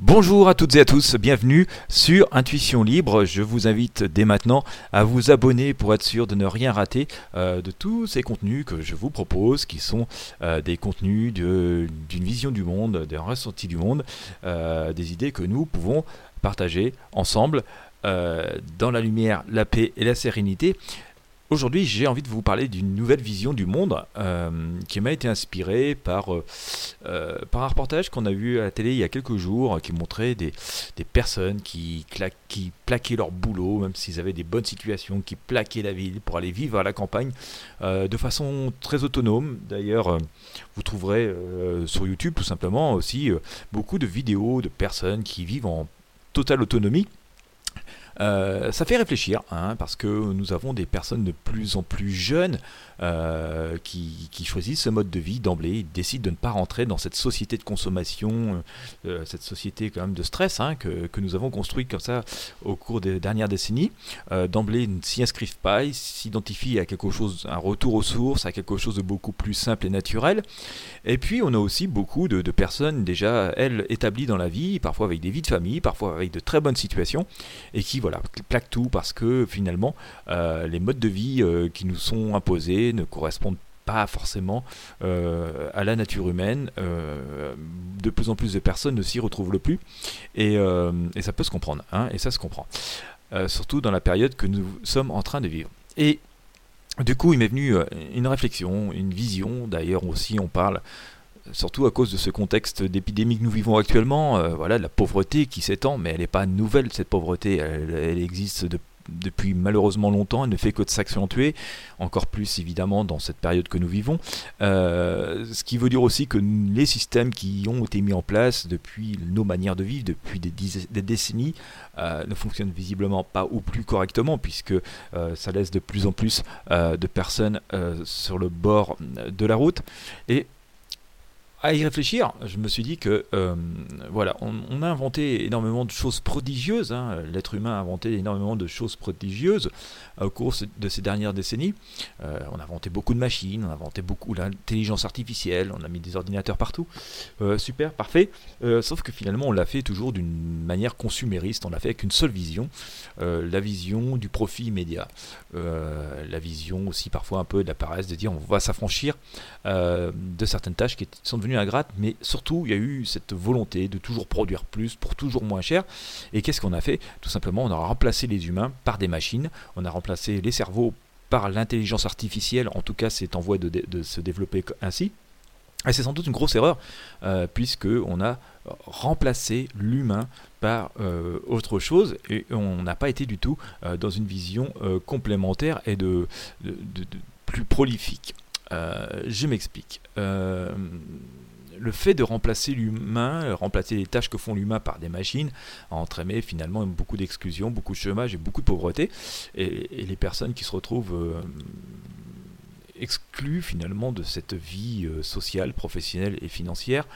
Bonjour à toutes et à tous, bienvenue sur Intuition Libre. Je vous invite dès maintenant à vous abonner pour être sûr de ne rien rater euh, de tous ces contenus que je vous propose, qui sont euh, des contenus d'une vision du monde, d'un ressenti du monde, euh, des idées que nous pouvons partager ensemble dans la lumière, la paix et la sérénité. Aujourd'hui, j'ai envie de vous parler d'une nouvelle vision du monde euh, qui m'a été inspirée par, euh, euh, par un reportage qu'on a vu à la télé il y a quelques jours qui montrait des, des personnes qui, qui plaquaient leur boulot, même s'ils avaient des bonnes situations, qui plaquaient la ville pour aller vivre à la campagne de façon très autonome. D'ailleurs, vous trouverez sur YouTube tout simplement aussi beaucoup de vidéos de personnes qui vivent en totale autonomie euh, ça fait réfléchir, hein, parce que nous avons des personnes de plus en plus jeunes euh, qui, choisissent ce mode de vie d'emblée, ils décident de ne pas rentrer dans cette société de consommation, euh, cette société quand même de stress hein, que, que, nous avons construite comme ça au cours des dernières décennies. d'emblée, ils ne s'y inscrivent pas, ils s'identifient à quelque chose, un retour aux sources, à quelque chose de beaucoup plus simple et naturel. Et puis, on a aussi beaucoup de, de personnes déjà, elles, établies dans la vie, parfois avec des vies de famille, parfois avec de très bonnes situations, et qui, voilà, plaque tout parce que finalement euh, les modes de vie euh, qui nous sont imposés ne correspondent pas forcément euh, à la nature humaine. de plus en plus de personnes ne s'y retrouvent le plus et, ça peut se comprendre, hein, et ça se comprend. surtout dans la période que nous sommes en train de vivre. Et du coup, il m'est venu une réflexion, une vision. D'ailleurs, aussi, on parle surtout à cause de ce contexte d'épidémie que nous vivons actuellement, euh, voilà, la pauvreté qui s'étend, mais elle n'est pas nouvelle, cette pauvreté, elle, existe depuis malheureusement longtemps, elle ne fait que de s'accentuer, encore plus évidemment dans cette période que nous vivons. Euh, ce qui veut dire aussi que les systèmes qui ont été mis en place depuis nos manières de vivre, depuis des, décennies, euh, ne fonctionnent visiblement pas ou plus correctement, puisque ça laisse de plus en plus de personnes sur le bord de la route. Et à y réfléchir, je me suis dit que euh, voilà, on, a inventé énormément de choses prodigieuses. Hein. L'être humain a inventé énormément de choses prodigieuses au cours de ces dernières décennies. Euh, on a inventé beaucoup de machines, on a inventé beaucoup l'intelligence artificielle, on a mis des ordinateurs partout. Euh, super, parfait. sauf que finalement, on l'a fait toujours d'une manière consumériste. On l'a fait avec une seule vision, la vision du profit immédiat, la vision aussi parfois un peu de la paresse de dire on va s'affranchir de certaines tâches qui sont devenues ingrate, mais surtout il y a eu cette volonté de toujours produire plus pour toujours moins cher. Et qu'est-ce qu'on a fait? Tout simplement, on a remplacé les humains par des machines, on a remplacé les cerveaux par l'intelligence artificielle, en tout cas c'est en voie de, se développer ainsi. Et c'est sans doute une grosse erreur, euh, puisque on a remplacé l'humain par euh, autre chose et on n'a pas été du tout euh, dans une vision euh, complémentaire et de plus prolifique. Je m'explique le fait de remplacer l'humain, remplacer les tâches que font l'humain par des machines, a entraîné finalement beaucoup d'exclusion, beaucoup de chômage et beaucoup de pauvreté. Et, les personnes qui se retrouvent euh, exclus finalement de cette vie euh, sociale, professionnelle et financière,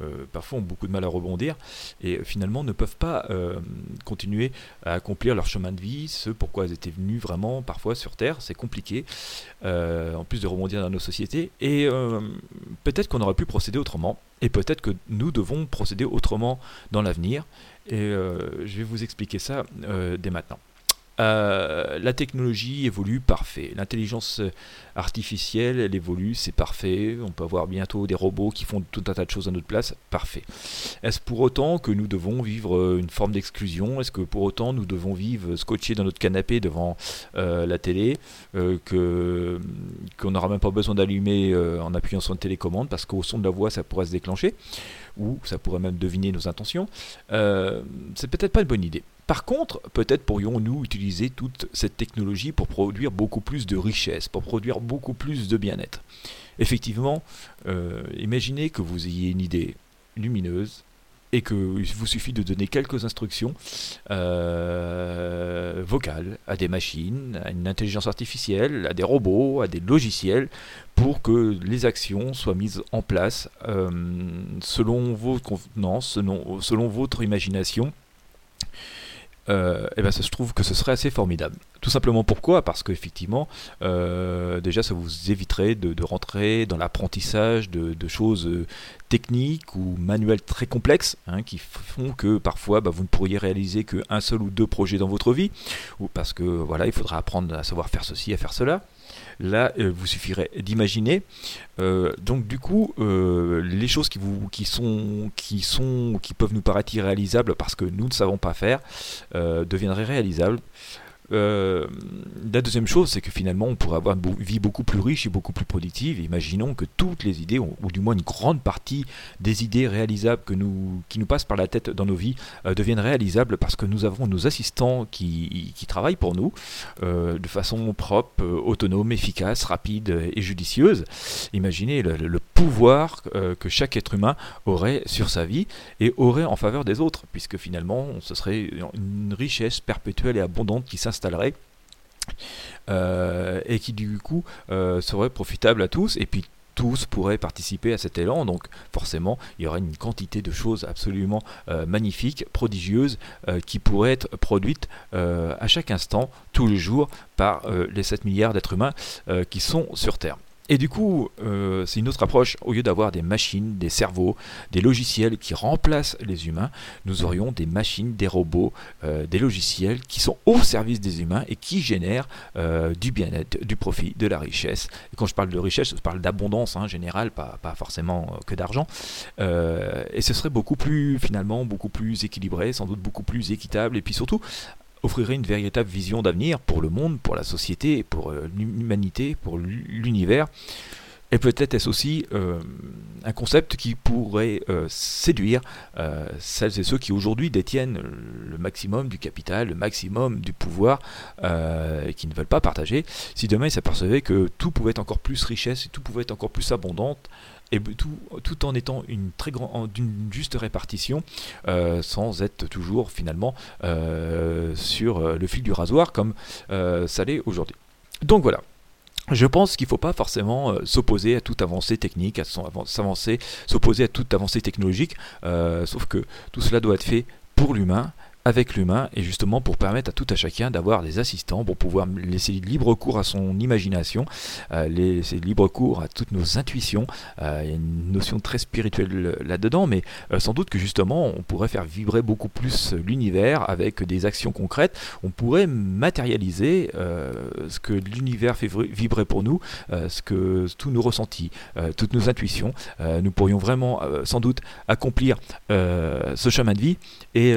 euh, parfois ont beaucoup de mal à rebondir et euh, finalement ne peuvent pas continuer à accomplir leur chemin de vie, ce pourquoi elles étaient venues vraiment parfois sur Terre, c'est compliqué, en plus de rebondir dans nos sociétés, et peut-être qu'on aurait pu procéder autrement, et peut-être que nous devons procéder autrement dans l'avenir, et je vais vous expliquer ça dès maintenant. Euh, la technologie évolue parfait. L'intelligence artificielle, elle évolue, c'est parfait. On peut avoir bientôt des robots qui font tout un tas de choses à notre place, parfait. Est-ce pour autant que nous devons vivre euh, une forme d'exclusion? Est-ce que pour autant nous devons vivre scotchés dans notre canapé devant euh, la télé, que qu'on n'aura même pas besoin d'allumer en appuyant sur une télécommande parce qu'au son de la voix ça pourrait se déclencher? Ou ça pourrait même deviner nos intentions? C'est peut-être pas une bonne idée. Par contre, peut-être pourrions-nous utiliser toute cette technologie pour produire beaucoup plus de richesse, pour produire beaucoup plus de bien-être. Effectivement, euh, imaginez que vous ayez une idée lumineuse et qu'il vous suffit de donner quelques instructions euh, vocales à des machines, à une intelligence artificielle, à des robots, à des logiciels, pour que les actions soient mises en place euh, selon vos convenances, selon votre imagination euh, eh ben, ça se trouve que ce serait assez formidable. Tout simplement pourquoi? Parce qu'effectivement, euh, déjà, ça vous éviterait de, rentrer dans l'apprentissage de, choses euh, techniques ou manuelles très complexes, hein, qui font que parfois bah, vous ne pourriez réaliser qu'un seul ou deux projets dans votre vie, ou parce que voilà, il faudra apprendre à savoir faire ceci, à faire cela. Là, il vous suffirait d'imaginer. donc du coup, les choses qui vous, qui sont, qui sont, qui peuvent nous paraître irréalisables parce que nous ne savons pas faire, deviendraient réalisables euh, la deuxième chose, c'est que finalement, on pourrait avoir une vie beaucoup plus riche et beaucoup plus productive. Imaginons que toutes les idées, ou, du moins une grande partie des idées réalisables que nous, qui nous passent par la tête dans nos vies, euh, deviennent réalisables parce que nous avons nos assistants qui, travaillent pour nous euh, de façon propre, autonome, efficace, rapide et judicieuse. Imaginez le, le pouvoir que chaque être humain aurait sur sa vie et aurait en faveur des autres, puisque finalement, ce serait une richesse perpétuelle et abondante qui s'installe euh, et qui du coup euh, serait profitable à tous et puis tous pourraient participer à cet élan, donc forcément il y aurait une quantité de choses absolument euh, magnifiques, prodigieuses, qui pourraient être produites à chaque instant, tous les jours, par les 7 milliards d'êtres humains qui sont sur Terre. Et du coup, euh, c'est une autre approche. Au lieu d'avoir des machines, des cerveaux, des logiciels qui remplacent les humains, nous aurions des machines, des robots, euh, des logiciels qui sont au service des humains et qui génèrent euh, du bien-être, du profit, de la richesse. Et quand je parle de richesse, je parle d'abondance en hein, général, pas, pas forcément que d'argent. et ce serait beaucoup plus, finalement, beaucoup plus équilibré, sans doute beaucoup plus équitable, et puis surtout offrirait une véritable vision d'avenir pour le monde, pour la société, pour euh, l'humanité, pour l'univers. Et peut-être est-ce aussi euh, un concept qui pourrait euh, séduire celles et ceux qui aujourd'hui détiennent le maximum du capital, le maximum du pouvoir, et qui ne veulent pas partager. Si demain ils s'apercevaient que tout pouvait être encore plus richesse et tout pouvait être encore plus abondante, et tout, en étant une très grande, d'une juste répartition, euh, sans être toujours finalement euh, sur euh, le fil du rasoir comme ça l'est aujourd'hui. Donc voilà. Je pense qu'il ne faut pas forcément s'opposer à toute avancée technique, à s'opposer à toute avancée technologique, sauf que tout cela doit être fait pour l'humain, avec l'humain et justement pour permettre à tout à chacun d'avoir des assistants pour pouvoir laisser libre cours à son imagination, euh, laisser libre cours à toutes nos intuitions. Euh, il y a une notion très spirituelle là-dedans, mais euh, sans doute que justement on pourrait faire vibrer beaucoup plus l'univers avec des actions concrètes. On pourrait matérialiser ce que l'univers fait vibrer pour nous, ce que tous nos ressentis, toutes nos intuitions. nous pourrions vraiment sans doute accomplir ce chemin de vie et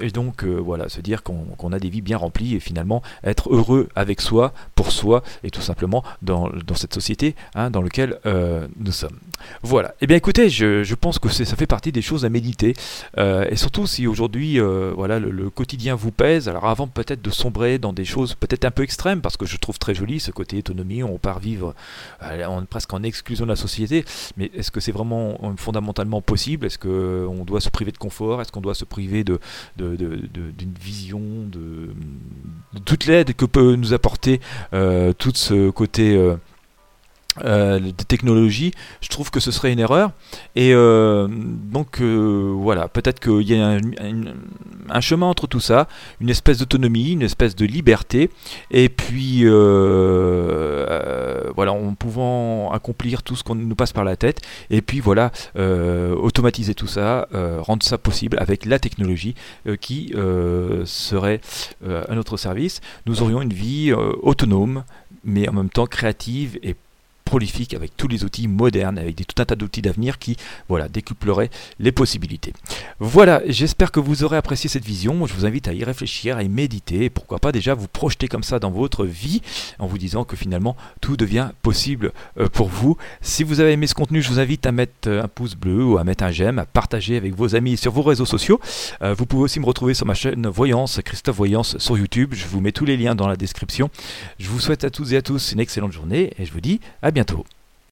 et donc, euh, voilà, se dire qu'on a des vies bien remplies et finalement être heureux avec soi, pour soi, et tout simplement dans, cette société hein, dans laquelle euh, nous sommes. Voilà. et eh bien, écoutez, je, pense que ça fait partie des choses à méditer. Euh, et surtout, si aujourd'hui, voilà, le, quotidien vous pèse, alors avant peut-être de sombrer dans des choses peut-être un peu extrêmes, parce que je trouve très joli ce côté autonomie, on part vivre presque en exclusion de la société, mais est-ce que c'est vraiment fondamentalement possible? Est-ce qu'on doit se priver de confort? Est-ce qu'on doit se priver de d'une vision, de, toute l'aide que peut nous apporter euh, tout ce côté euh, des technologies, je trouve que ce serait une erreur. Et euh, donc euh, voilà, peut-être qu'il y a un, chemin entre tout ça, une espèce d'autonomie, une espèce de liberté, et puis voilà, en pouvant accomplir tout ce qu'on nous passe par la tête, et puis voilà, automatiser tout ça, rendre ça possible avec la technologie qui serait à notre service. Nous aurions une vie autonome, mais en même temps créative et prolifique avec tous les outils modernes, avec tout un tas d'outils d'avenir qui voilà, décupleraient les possibilités. Voilà, j'espère que vous aurez apprécié cette vision. Je vous invite à y réfléchir, à y méditer, pourquoi pas déjà vous projeter comme ça dans votre vie en vous disant que finalement tout devient possible euh, pour vous. Si vous avez aimé ce contenu, je vous invite à mettre euh, un pouce bleu ou à mettre un j'aime, à partager avec vos amis sur vos réseaux sociaux. Euh, vous pouvez aussi me retrouver sur ma chaîne Voyance, Christophe Voyance sur YouTube. Je vous mets tous les liens dans la description. Je vous souhaite à tous et à tous une excellente journée et je vous dis à bientôt bientôt.